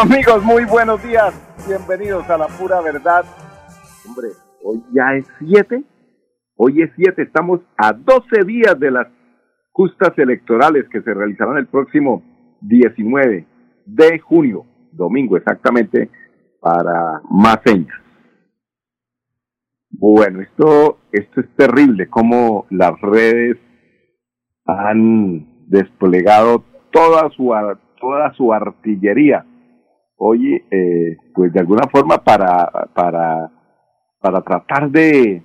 Amigos, muy buenos días. Bienvenidos a la pura verdad. Hombre, hoy ya es 7. Hoy es 7. Estamos a 12 días de las justas electorales que se realizarán el próximo 19 de junio, domingo exactamente, para más señas. Bueno, esto, esto es terrible, como las redes han desplegado toda su, toda su artillería hoy, eh, pues de alguna forma para, para, para tratar de,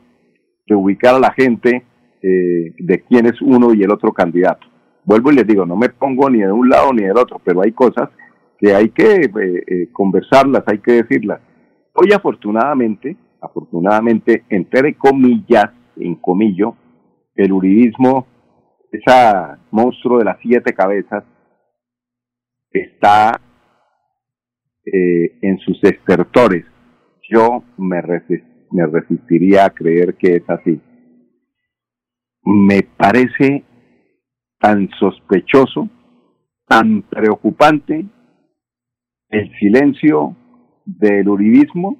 de ubicar a la gente eh, de quién es uno y el otro candidato. Vuelvo y les digo, no me pongo ni de un lado ni del otro, pero hay cosas que hay que eh, eh conversarlas, hay que decirlas. Hoy afortunadamente, afortunadamente, entre comillas, en comillo, el uribismo, ese monstruo de las siete cabezas, está eh, en sus estertores. Yo me, me resistiría a creer que es así. Me parece tan sospechoso, tan preocupante el silencio del uribismo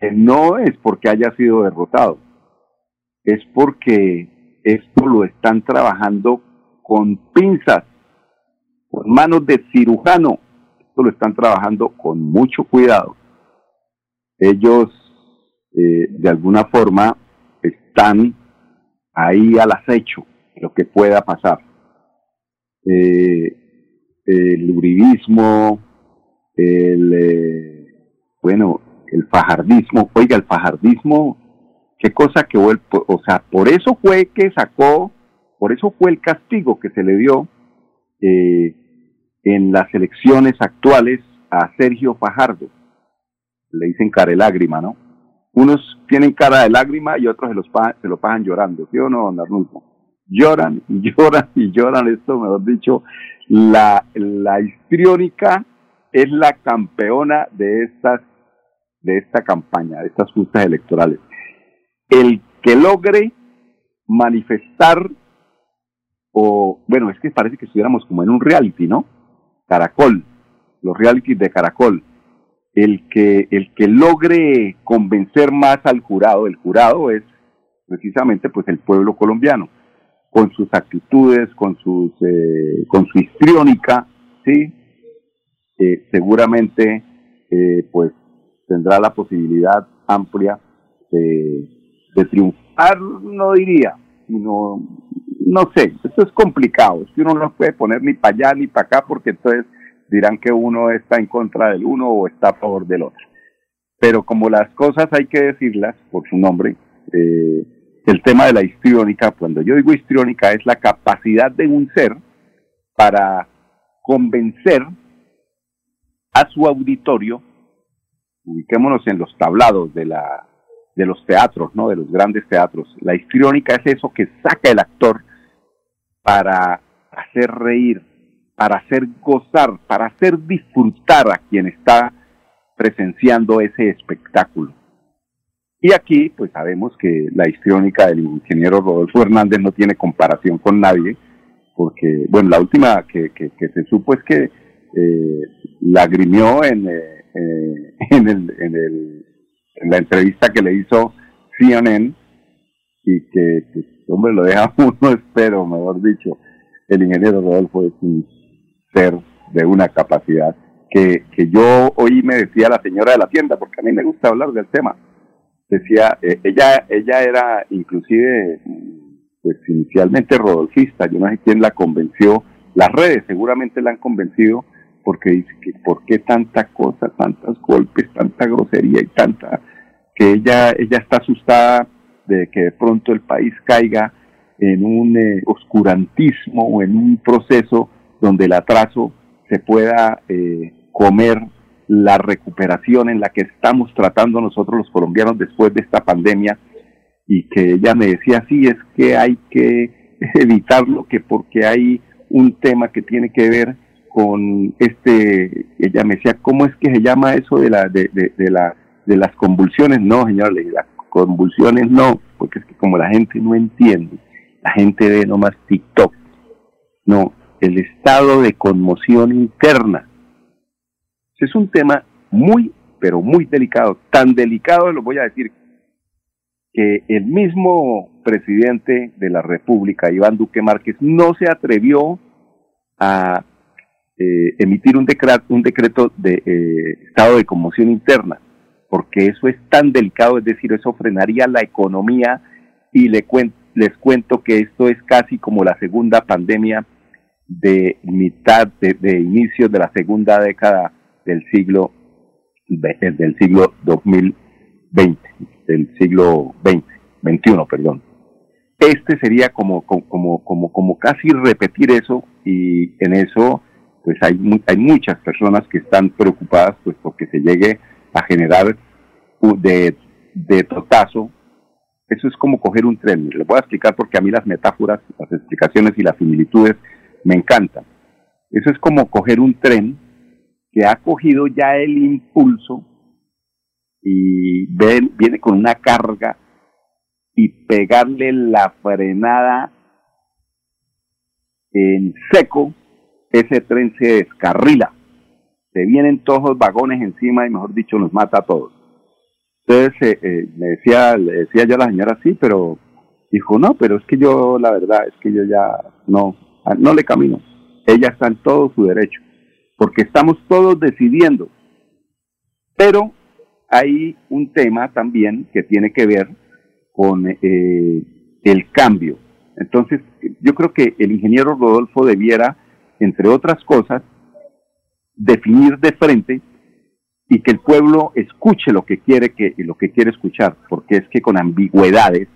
que no es porque haya sido derrotado, es porque esto lo están trabajando con pinzas, con manos de cirujano, lo están trabajando con mucho cuidado. Ellos, eh, de alguna forma, están ahí al acecho lo que pueda pasar. Eh, el uribismo, el, eh, bueno, el fajardismo, oiga, el fajardismo, qué cosa que o sea, por eso fue que sacó, por eso fue el castigo que se le dio en las elecciones actuales a Sergio Fajardo. Le dicen cara de lágrima, ¿no? Unos tienen cara de lágrima y otros se, los se lo pagan llorando, ¿sí o no, don Arnulfo? Lloran y lloran y lloran, esto mejor dicho, la, la histriónica es la campeona de estas de esta campaña, de estas justas electorales. El que logre manifestar o bueno, es que parece que estuviéramos como en un reality, ¿no? Caracol, los realities de Caracol, el que, el que logre convencer más al jurado, el jurado es precisamente pues el pueblo colombiano, con sus actitudes, con sus, eh, con su histriónica, sí, eh, seguramente eh, pues tendrá la posibilidad amplia de, de triunfar, no diría, sino no sé, esto es complicado, es que uno no puede poner ni para allá ni para acá porque entonces dirán que uno está en contra del uno o está a favor del otro. Pero como las cosas hay que decirlas por su nombre, eh, el tema de la histriónica, cuando yo digo histriónica, es la capacidad de un ser para convencer a su auditorio, ubiquémonos en los tablados de la de los teatros, ¿no? De los grandes teatros. La histriónica es eso que saca el actor para hacer reír, para hacer gozar, para hacer disfrutar a quien está presenciando ese espectáculo. Y aquí, pues sabemos que la histriónica del ingeniero Rodolfo Hernández no tiene comparación con nadie, porque, bueno, la última que, se supo es que eh, lagrimeó en, eh, eh, la entrevista que le hizo CNN y que, hombre, lo deja uno, espero, mejor dicho, el ingeniero Rodolfo es un ser de una capacidad que, que yo hoy me decía la señora de la tienda, porque a mí me gusta hablar del tema, decía, eh, ella, ella era inclusive, pues inicialmente rodolfista, yo no sé quién la convenció, las redes seguramente la han convencido porque dice que por qué tanta cosa, tantos golpes, tanta grosería y tanta, que ella, ella está asustada de que de pronto el país caiga en un eh, oscurantismo o en un proceso donde el atraso se pueda eh, comer la recuperación en la que estamos tratando nosotros los colombianos después de esta pandemia y que ella me decía, sí, es que hay que evitarlo, que porque hay un tema que tiene que ver con este, ella me decía, ¿cómo es que se llama eso de la, de, de, la, de las convulsiones? No, señor, las convulsiones no, porque es que como la gente no entiende, la gente ve nomás TikTok, no, el estado de conmoción interna. Es un tema muy, pero muy delicado, tan delicado, lo voy a decir, que el mismo presidente de la República, Iván Duque Márquez, no se atrevió a eh, emitir un, decreto, un decreto de eh, estado de conmoción interna, porque eso es tan delicado, es decir, eso frenaría la economía y le les cuento que esto es casi como la segunda pandemia de mitad de, de inicio de la segunda década del siglo del siglo 2020, del siglo 20, 21, perdón. Este sería como, como, como, como casi repetir eso y en eso pues hay, hay muchas personas que están preocupadas pues porque se llegue a generar de, de totazo. Eso es como coger un tren. Les voy a explicar porque a mí las metáforas, las explicaciones y las similitudes me encantan. Eso es como coger un tren que ha cogido ya el impulso y viene con una carga y pegarle la frenada en seco ese tren se descarrila, se vienen todos los vagones encima y mejor dicho nos mata a todos. Entonces eh, eh, me decía, le decía yo la señora sí, pero dijo no, pero es que yo la verdad es que yo ya no, no le camino. Ella está en todo su derecho, porque estamos todos decidiendo. Pero hay un tema también que tiene que ver con eh, el cambio. Entonces, yo creo que el ingeniero Rodolfo debiera entre otras cosas, definir de frente y que el pueblo escuche lo que quiere que lo que quiere escuchar, porque es que con ambigüedades,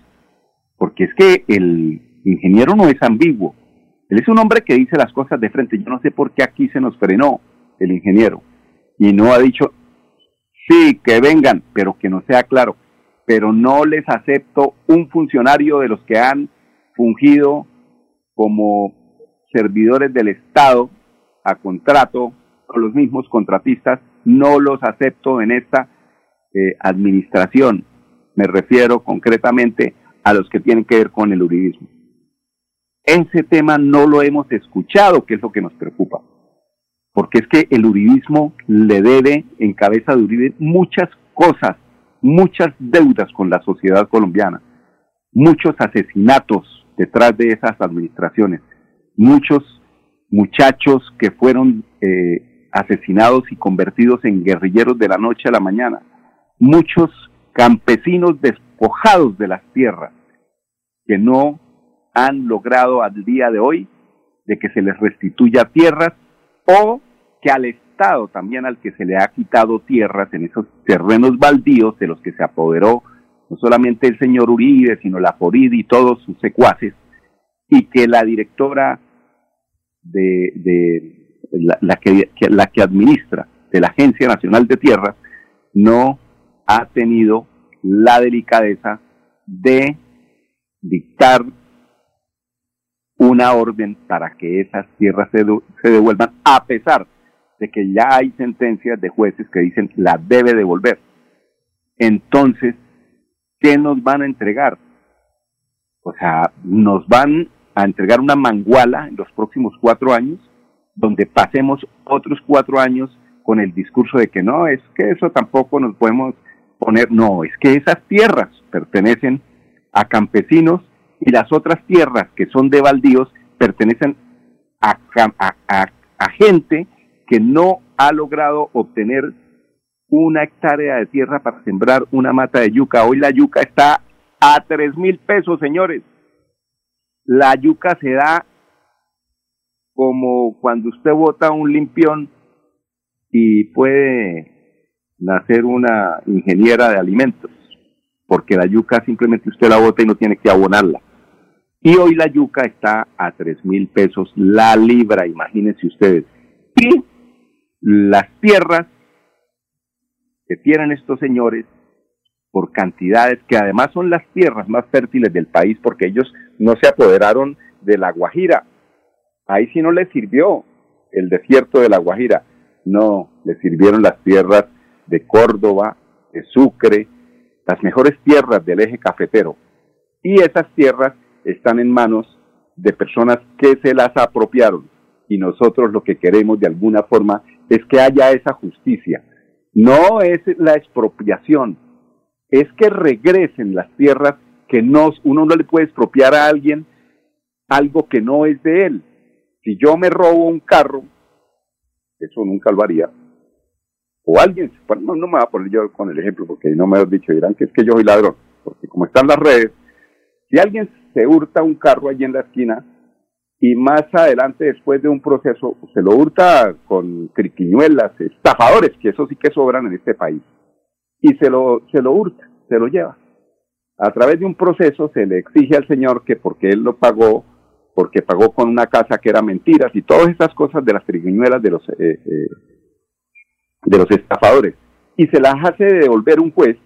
porque es que el ingeniero no es ambiguo, él es un hombre que dice las cosas de frente. Yo no sé por qué aquí se nos frenó el ingeniero y no ha dicho sí que vengan, pero que no sea claro. Pero no les acepto un funcionario de los que han fungido como servidores del Estado a contrato los mismos contratistas, no los acepto en esta eh, administración. Me refiero concretamente a los que tienen que ver con el uribismo. Ese tema no lo hemos escuchado, que es lo que nos preocupa. Porque es que el uribismo le debe, en cabeza de Uribe, muchas cosas, muchas deudas con la sociedad colombiana, muchos asesinatos detrás de esas administraciones muchos muchachos que fueron eh, asesinados y convertidos en guerrilleros de la noche a la mañana, muchos campesinos despojados de las tierras que no han logrado al día de hoy de que se les restituya tierras o que al Estado también al que se le ha quitado tierras en esos terrenos baldíos de los que se apoderó no solamente el señor Uribe, sino la Forid y todos sus secuaces, y que la directora de, la, que, la que administra de la Agencia Nacional de Tierras no ha tenido la delicadeza de dictar una orden para que esas tierras se, se, devuelvan, a pesar de que ya hay sentencias de jueces que dicen la debe devolver. Entonces, ¿qué nos van a entregar? O sea, nos van a entregar una manguala en los próximos cuatro años, donde pasemos otros cuatro años con el discurso de que no, es que eso tampoco nos podemos poner, no, es que esas tierras pertenecen a campesinos y las otras tierras que son de baldíos pertenecen a, gente que no ha logrado obtener una hectárea de tierra para sembrar una mata de yuca. Hoy la yuca está a tres mil pesos, señores. La yuca se da como cuando usted bota un limpión y puede nacer una ingeniera de alimentos, porque la yuca simplemente usted la bota y no tiene que abonarla. Y hoy la yuca está a tres mil pesos la libra, imagínense ustedes. Y las tierras que tienen estos señores por cantidades que además son las tierras más fértiles del país porque ellos no se apoderaron de la Guajira. Ahí sí no les sirvió el desierto de la Guajira, no, les sirvieron las tierras de Córdoba, de Sucre, las mejores tierras del eje cafetero. Y esas tierras están en manos de personas que se las apropiaron. Y nosotros lo que queremos de alguna forma es que haya esa justicia. No es la expropiación, es que regresen las tierras que no, uno no le puede expropiar a alguien algo que no es de él. Si yo me robo un carro, eso nunca lo haría, o alguien, no, no me va a poner yo con el ejemplo porque no me han dicho, dirán que es que yo soy ladrón, porque como están las redes, si alguien se hurta un carro allí en la esquina y más adelante, después de un proceso, se lo hurta con criquiñuelas, estafadores, que eso sí que sobran en este país, y se lo, se lo hurta, se lo lleva. A través de un proceso se le exige al señor que porque él lo pagó, porque pagó con una casa que era mentiras y todas esas cosas de las triquiñuelas de los, eh, eh, de los estafadores, y se las hace devolver un juez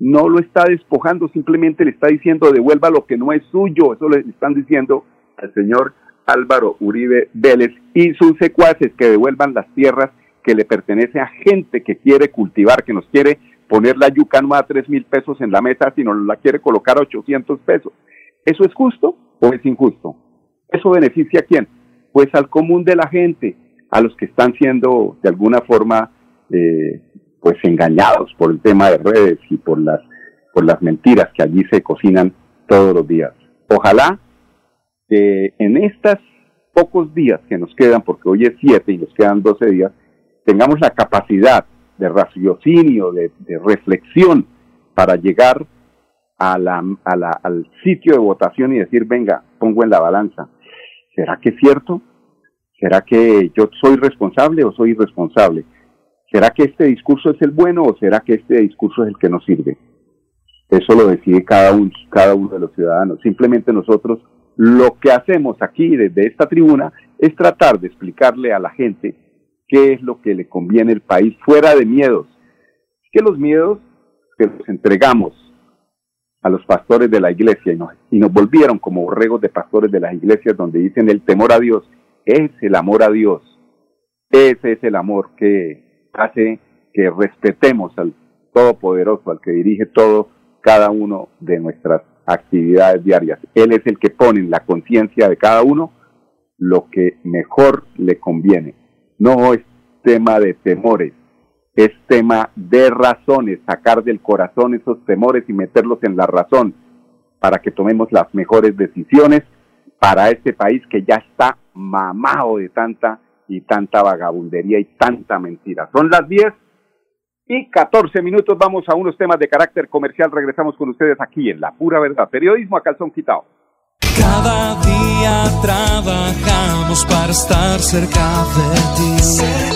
no lo está despojando, simplemente le está diciendo devuelva lo que no es suyo. Eso le están diciendo al señor Álvaro Uribe Vélez y sus secuaces que devuelvan las tierras que le pertenece a gente que quiere cultivar, que nos quiere poner la yuca no a tres mil pesos en la mesa, sino la quiere colocar a 800 pesos. ¿Eso es justo o es injusto? ¿Eso beneficia a quién? Pues al común de la gente, a los que están siendo de alguna forma eh, pues engañados por el tema de redes y por las por las mentiras que allí se cocinan todos los días. Ojalá que en estos pocos días que nos quedan, porque hoy es 7 y nos quedan 12 días, tengamos la capacidad de raciocinio, de, reflexión para llegar a la, a la, al sitio de votación y decir, venga, pongo en la balanza. ¿Será que es cierto? ¿Será que yo soy responsable o soy irresponsable? ¿Será que este discurso es el bueno o será que este discurso es el que nos sirve? Eso lo decide cada uno, cada uno de los ciudadanos. Simplemente nosotros lo que hacemos aquí desde esta tribuna es tratar de explicarle a la gente qué es lo que le conviene al país fuera de miedos. Que los miedos que los entregamos a los pastores de la iglesia y nos, y nos volvieron como borregos de pastores de las iglesias donde dicen el temor a Dios es el amor a Dios. Ese es el amor que hace que respetemos al Todopoderoso, al que dirige todo, cada uno de nuestras actividades diarias. Él es el que pone en la conciencia de cada uno lo que mejor le conviene. No es tema de temores, es tema de razones, sacar del corazón esos temores y meterlos en la razón para que tomemos las mejores decisiones para este país que ya está mamado de tanta y tanta vagabundería y tanta mentira. Son las 10 y 14 minutos. Vamos a unos temas de carácter comercial. Regresamos con ustedes aquí en La Pura Verdad. Periodismo a calzón quitado. Cada día trabajamos para estar cerca de ti.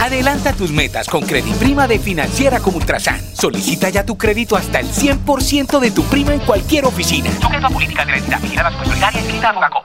Adelanta tus metas con Prima de Financiera como Ultrasan. Solicita ya tu crédito hasta el 100% de tu prima en cualquier oficina. Sujeto a política de la entidad vigilada solidaria inscrita a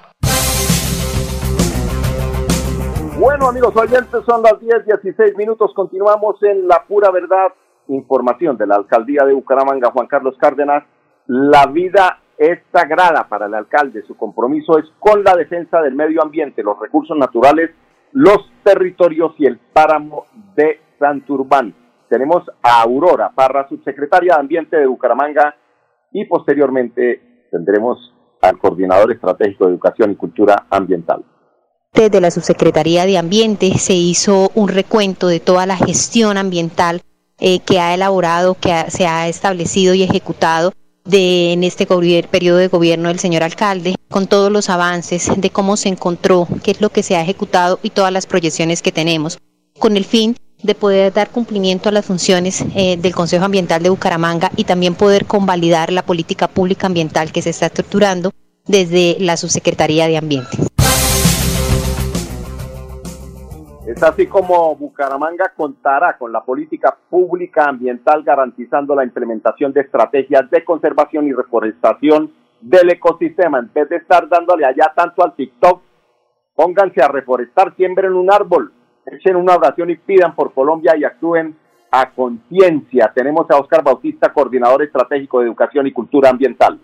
Bueno, amigos oyentes, son las 10, 16 minutos. Continuamos en la pura verdad. Información de la alcaldía de Bucaramanga, Juan Carlos Cárdenas. La vida es sagrada para el alcalde. Su compromiso es con la defensa del medio ambiente, los recursos naturales los territorios y el páramo de Santurbán. Tenemos a Aurora Parra, subsecretaria de Ambiente de Bucaramanga, y posteriormente tendremos al coordinador estratégico de Educación y Cultura Ambiental. Desde la Subsecretaría de Ambiente se hizo un recuento de toda la gestión ambiental eh, que ha elaborado, que se ha establecido y ejecutado de, en este periodo de gobierno del señor alcalde, con todos los avances de cómo se encontró, qué es lo que se ha ejecutado y todas las proyecciones que tenemos, con el fin de poder dar cumplimiento a las funciones eh, del Consejo Ambiental de Bucaramanga y también poder convalidar la política pública ambiental que se está estructurando desde la Subsecretaría de Ambiente. Es así como Bucaramanga contará con la política pública ambiental garantizando la implementación de estrategias de conservación y reforestación del ecosistema. En vez de estar dándole allá tanto al TikTok, pónganse a reforestar, siembren un árbol, echen una oración y pidan por Colombia y actúen a conciencia. Tenemos a Oscar Bautista, coordinador estratégico de educación y cultura ambiental.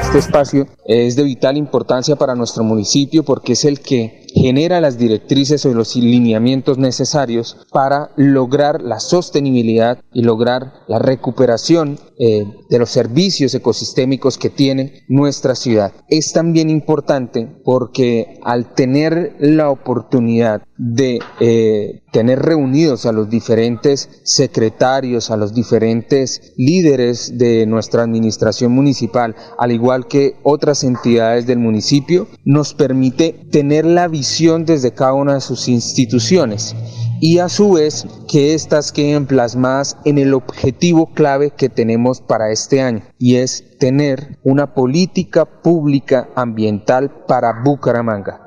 Este espacio es de vital importancia para nuestro municipio porque es el que genera las directrices o los lineamientos necesarios para lograr la sostenibilidad y lograr la recuperación eh, de los servicios ecosistémicos que tiene nuestra ciudad. Es también importante porque al tener la oportunidad de eh, tener reunidos a los diferentes secretarios, a los diferentes líderes de nuestra administración municipal, al igual que otras entidades del municipio, nos permite tener la visión desde cada una de sus instituciones y a su vez que éstas queden plasmadas en el objetivo clave que tenemos para este año y es tener una política pública ambiental para Bucaramanga.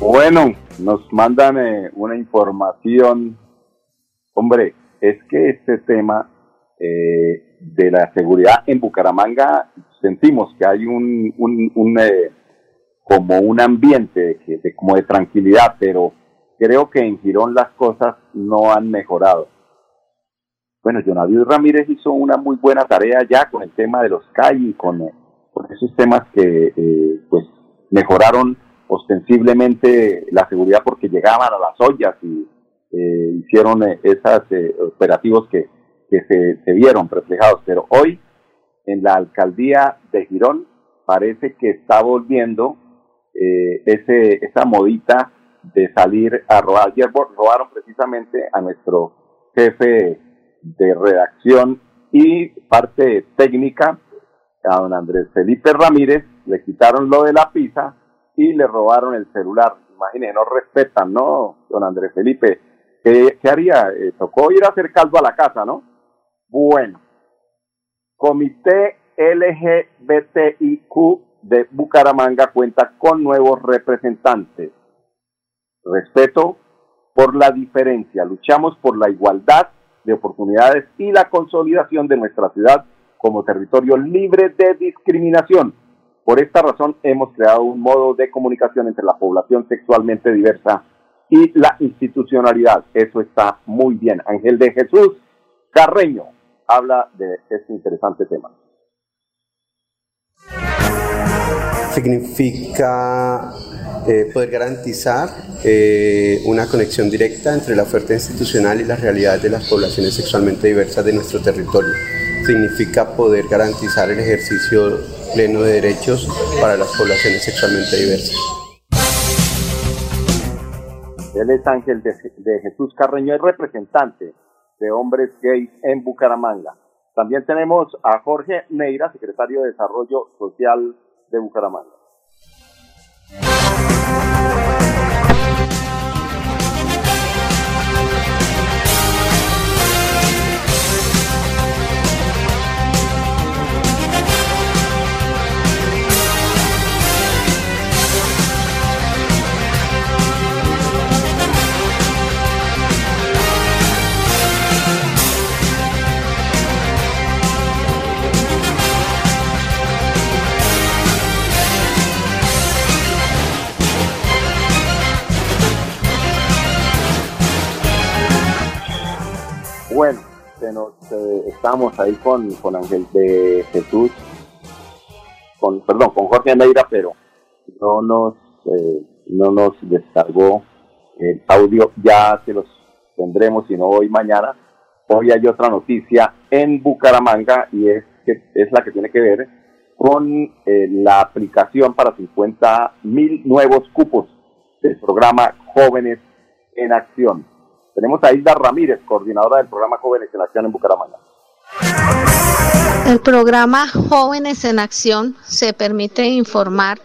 Bueno, nos mandan eh, una información, hombre, es que este tema eh, de la seguridad en Bucaramanga sentimos que hay un, eh, como un ambiente de, como de tranquilidad, pero creo que en Girón las cosas no han mejorado. Bueno, Jonavius Ramírez hizo una muy buena tarea ya con el tema de los CAI y con, esos temas que eh, pues mejoraron ostensiblemente la seguridad porque llegaban a las ollas y eh, hicieron eh, esos operativos que, que se, se vieron reflejados. Pero hoy en la alcaldía de Girón parece que está volviendo eh, ese, esa modita de salir a robar. Ayer robaron precisamente a nuestro jefe de redacción y parte técnica, a don Andrés Felipe Ramírez, le quitaron lo de la pizza y le robaron el celular. Imagínense, no respetan, ¿no, don Andrés Felipe? ¿Qué, haría? Eh, tocó ir a hacer caldo a la casa, ¿no? Bueno, Comité LGBTIQ de Bucaramanga cuenta con nuevos representantes. Respeto por la diferencia, luchamos por la igualdad de oportunidades y la consolidación de nuestra ciudad como territorio libre de discriminación. Por esta razón hemos creado un modo de comunicación entre la población sexualmente diversa y la institucionalidad. Eso está muy bien. Ángel de Jesús Carreño habla de este interesante tema. Significa eh, poder garantizar eh, una conexión directa entre la oferta institucional y las realidades de las poblaciones sexualmente diversas de nuestro territorio. Significa poder garantizar el ejercicio pleno de derechos para las poblaciones sexualmente diversas. Él es Ángel de, Jesús Carreño, es representante de hombres gays en Bucaramanga. También tenemos a Jorge Neira, secretario de Desarrollo Social de Bucaramanga. Ahí con, con Ángel de Jesús, con, perdón, con Jorge Neira, pero no nos, eh, no nos descargó el audio, ya se los tendremos, si no hoy, mañana. Hoy hay otra noticia en Bucaramanga y es, que, es la que tiene que ver con eh, la aplicación para 50 mil nuevos cupos del programa Jóvenes en Acción. Tenemos a Hilda Ramírez, coordinadora del programa Jóvenes en Acción en Bucaramanga. El programa Jóvenes en Acción se permite informar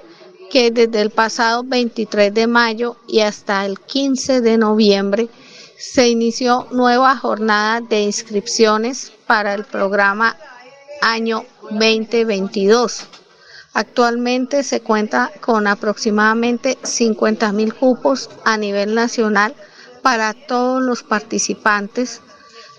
que desde el pasado 23 de mayo y hasta el 15 de noviembre se inició nueva jornada de inscripciones para el programa año 2022. Actualmente se cuenta con aproximadamente 50 mil cupos a nivel nacional para todos los participantes,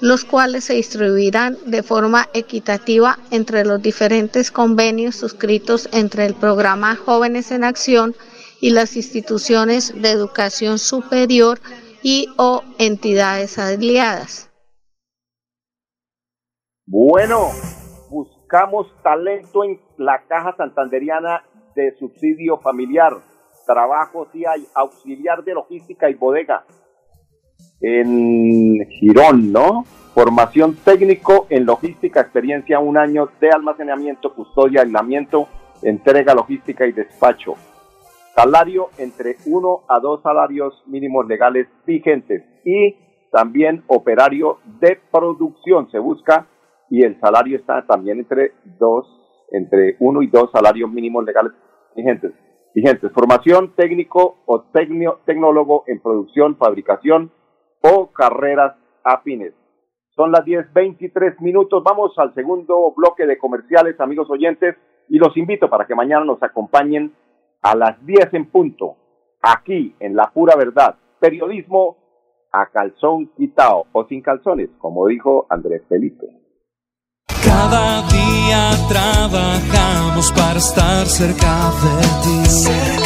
los cuales se distribuirán de forma equitativa entre los diferentes convenios suscritos entre el programa Jóvenes en Acción y las instituciones de educación superior y o entidades aliadas. Bueno, buscamos talento en la Caja Santanderiana de Subsidio Familiar. Trabajo sí hay, auxiliar de logística y bodega. En Girón, ¿no? Formación técnico en logística, experiencia un año de almacenamiento, custodia, aislamiento, entrega logística y despacho. Salario entre uno a dos salarios mínimos legales vigentes y también operario de producción se busca y el salario está también entre dos, entre uno y dos salarios mínimos legales vigentes. Vigentes. Formación técnico o tecnólogo en producción, fabricación o carreras afines. Son las 10.23 minutos. Vamos al segundo bloque de comerciales, amigos oyentes, y los invito para que mañana nos acompañen a las 10 en punto, aquí en La Pura Verdad. Periodismo a calzón quitado o sin calzones, como dijo Andrés Felipe. Cada día trabajamos para estar cerca de ti.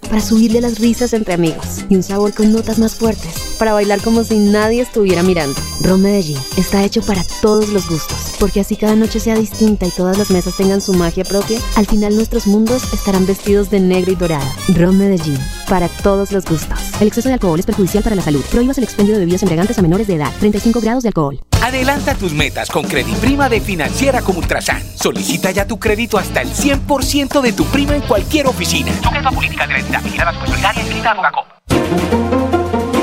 para subirle las risas entre amigos y un sabor con notas más fuertes para bailar como si nadie estuviera mirando. Ron Medellín está hecho para todos los gustos, porque así cada noche sea distinta y todas las mesas tengan su magia propia, al final nuestros mundos estarán vestidos de negro y dorado. Ron Medellín, para todos los gustos. El exceso de alcohol es perjudicial para la salud. Prohíbas el expendio de bebidas embriagantes a menores de edad. 35 grados de alcohol. Adelanta tus metas con Prima de Financiera como Ultrasan. Solicita ya tu crédito hasta el 100% de tu prima en cualquier oficina. Sujeto a política de la entidad vigilada solidaria inscrita a Fogacop.